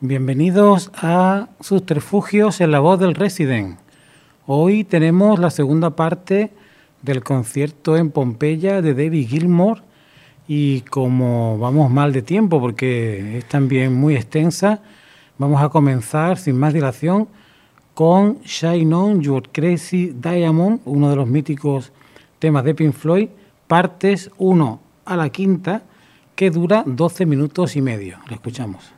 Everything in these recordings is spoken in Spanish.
Bienvenidos a Subterfugios en la voz del Resident. Hoy tenemos la segunda parte del concierto en Pompeya de David Gilmour y como vamos mal de tiempo porque es también muy extensa, vamos a comenzar sin más dilación con Shine On Your Crazy Diamond, uno de los míticos temas de Pink Floyd, partes 1 a la quinta, que dura 12 minutos y medio. Lo escuchamos.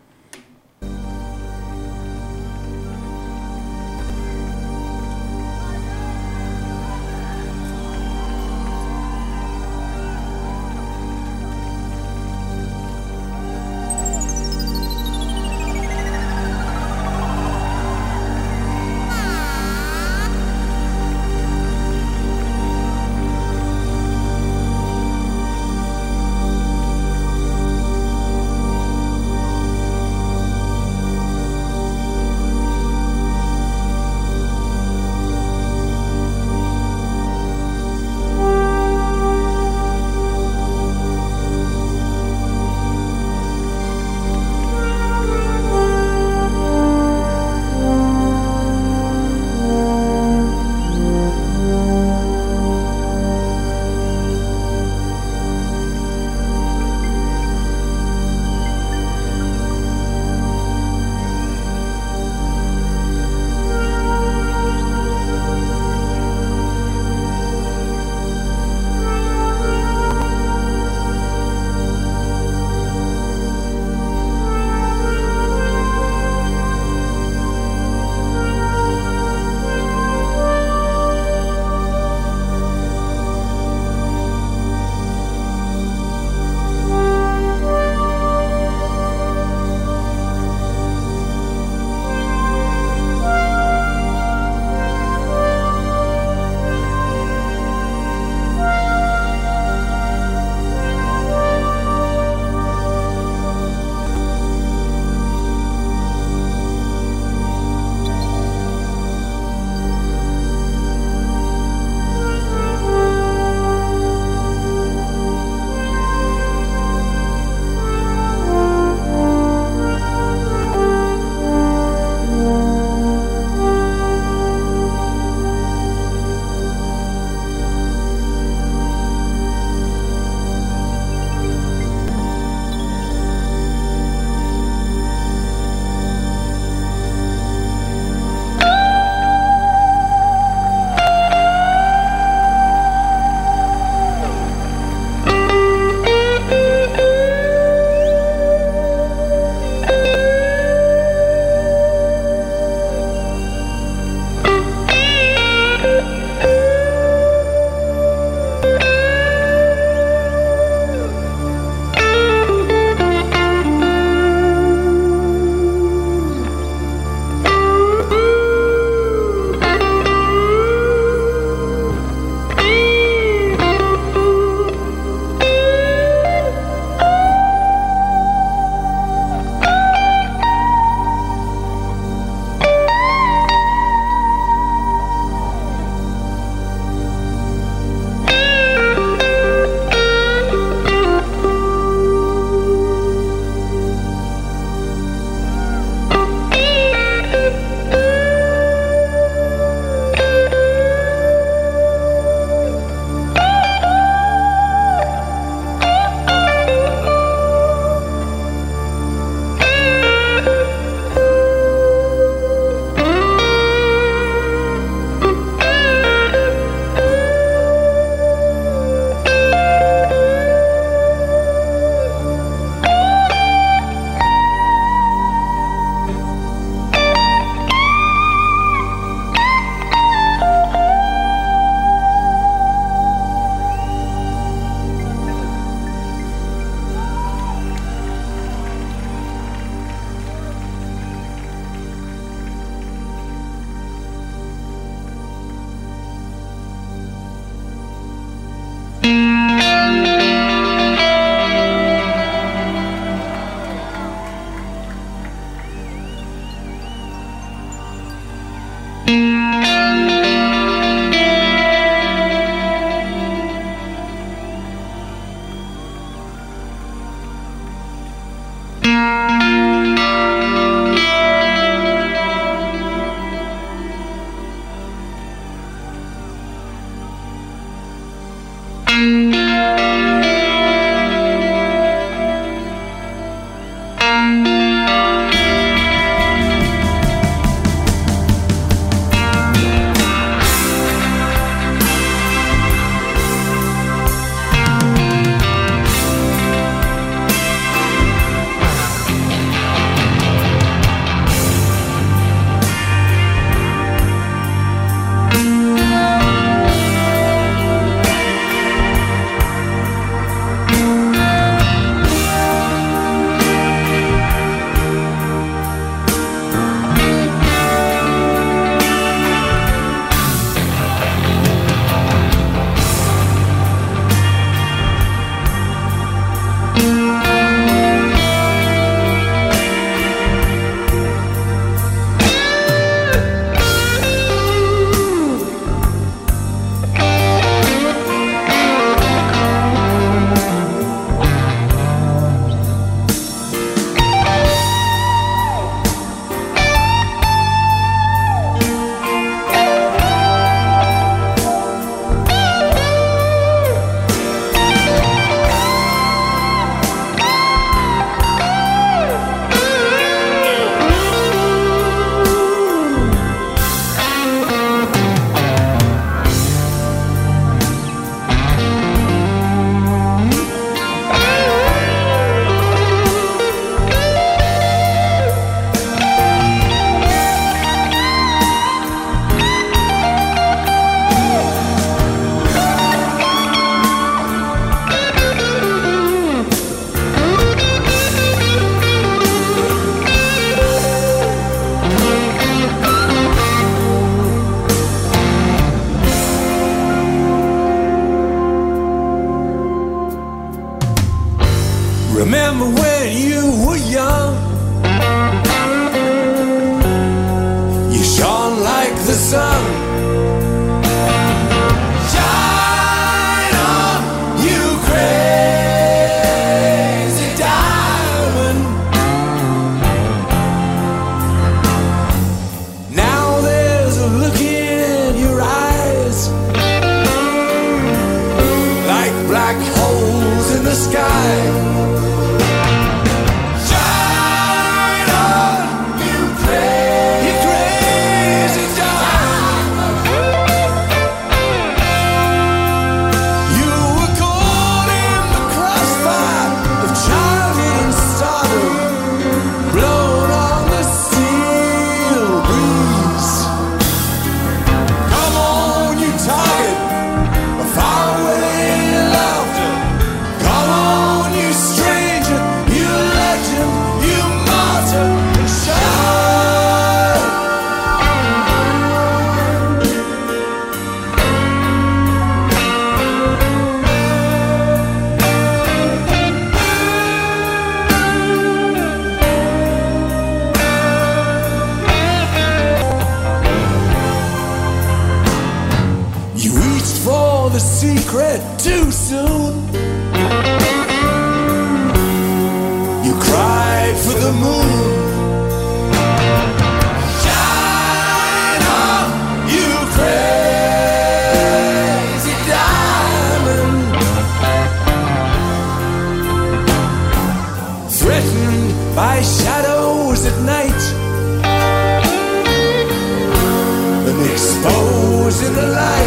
in the light.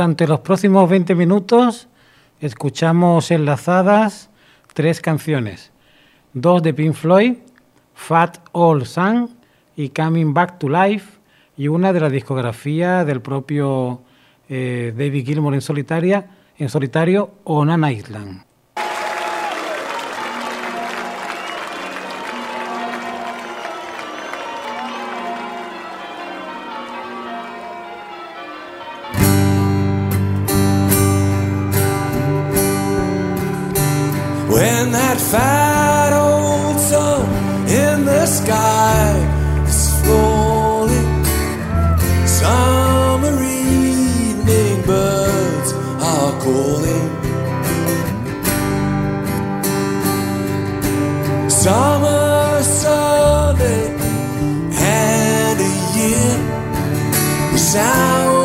Durante los próximos 20 minutos escuchamos enlazadas tres canciones, dos de Pink Floyd, Fat Old Sun y Coming Back to Life, y una de la discografía del propio eh, David Gilmour en, solitaria, en solitario, On an Island. The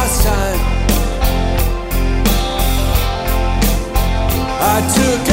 last time. I took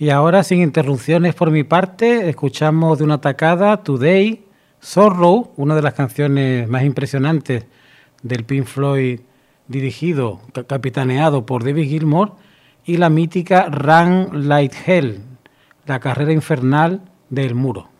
Y ahora, sin interrupciones por mi parte, escuchamos de una tacada Today, Sorrow, una de las canciones más impresionantes del Pink Floyd dirigido, capitaneado por David Gilmour, y la mítica Run Light Hell, la carrera infernal del muro.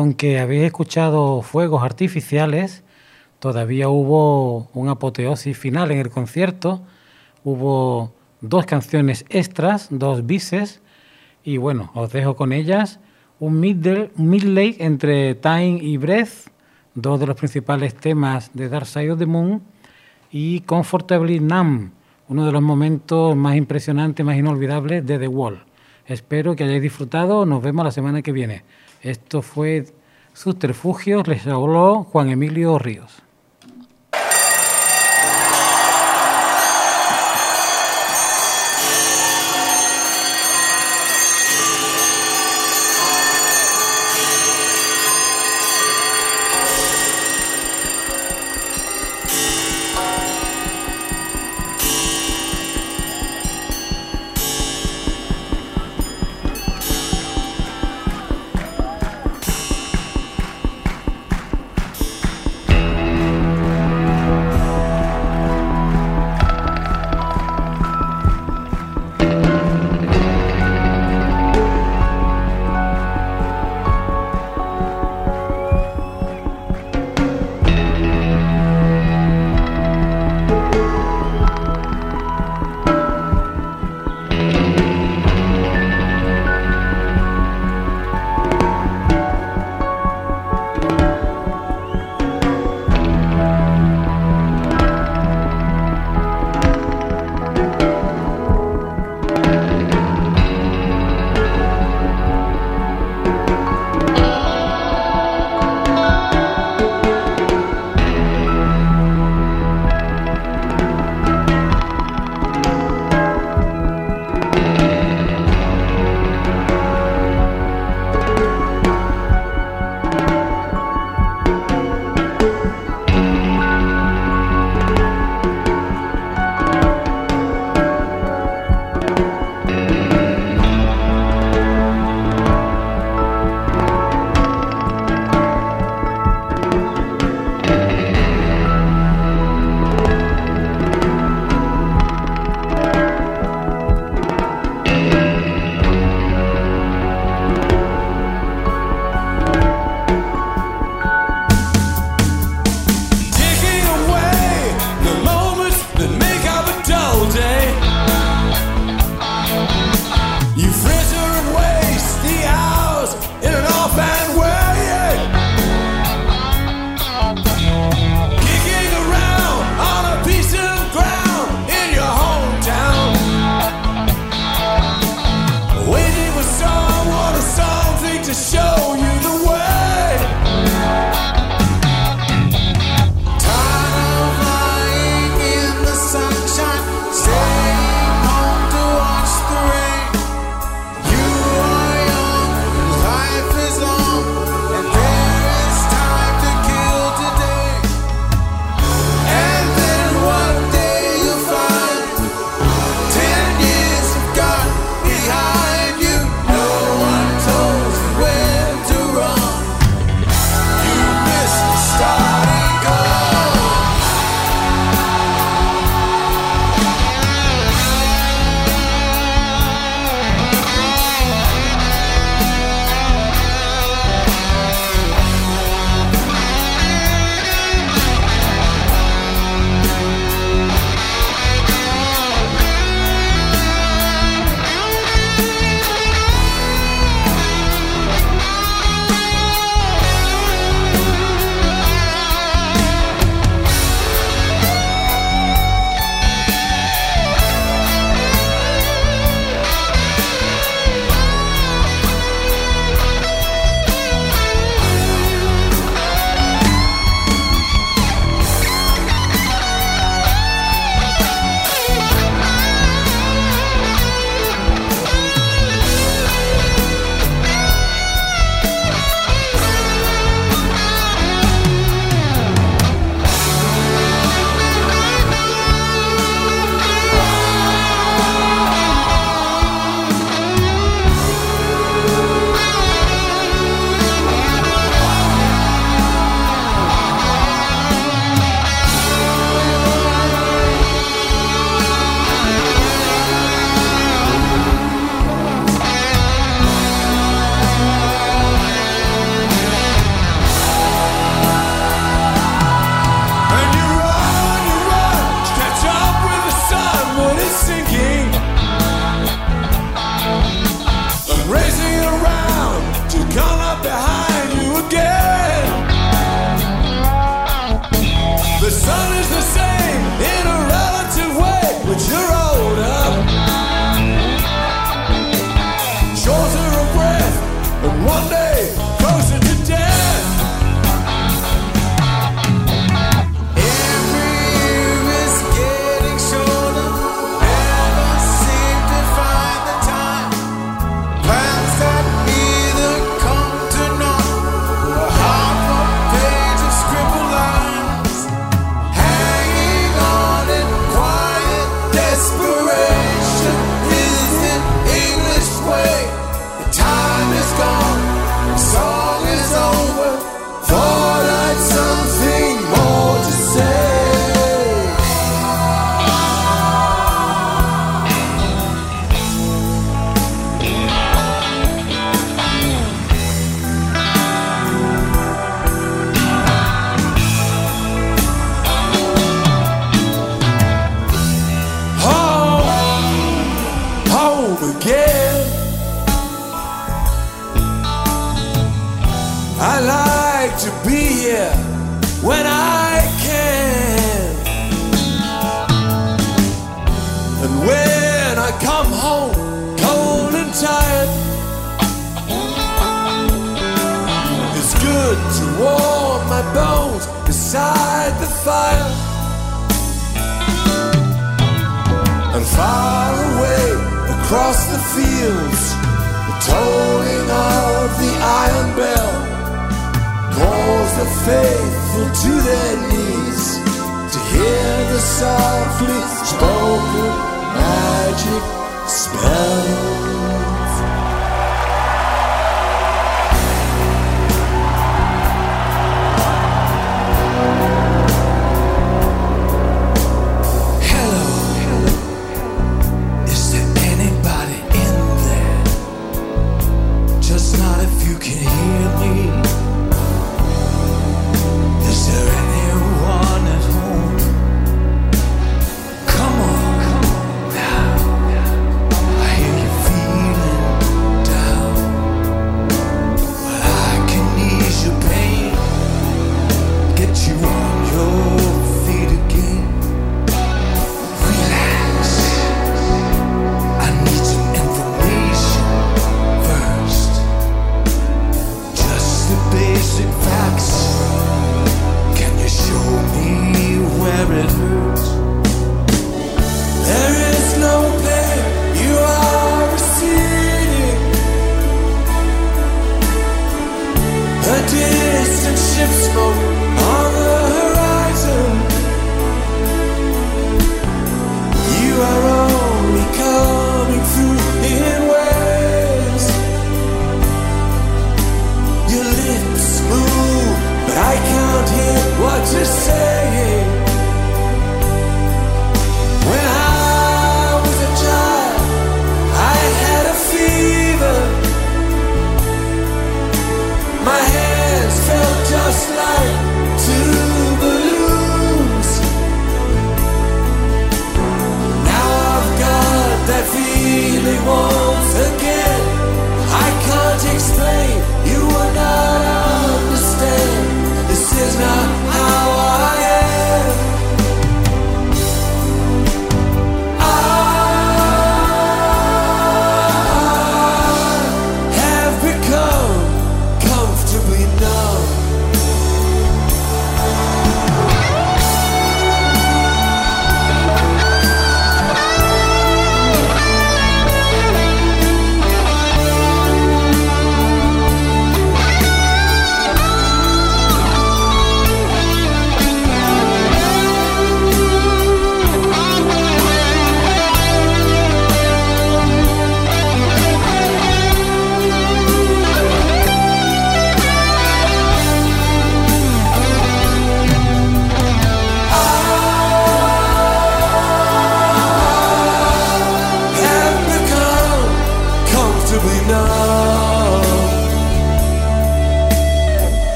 Aunque habéis escuchado fuegos artificiales, todavía hubo una apoteosis final en el concierto. Hubo dos canciones extras, dos bises, y bueno, os dejo con ellas. Un middle, entre Time y Breath, dos de los principales temas de Dark Side of the Moon, y Comfortably Numb, uno de los momentos más impresionantes, más inolvidables de The Wall. Espero que hayáis disfrutado, nos vemos la semana que viene. Esto fue Subterfugios, les habló Juan Emilio Ríos.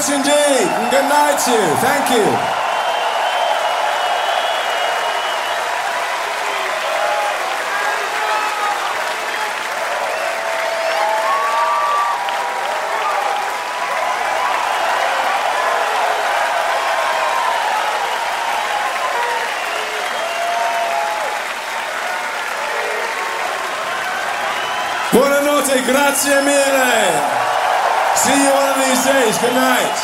Much indeed. Good night to you. Thank you. Grazie mille. Good night.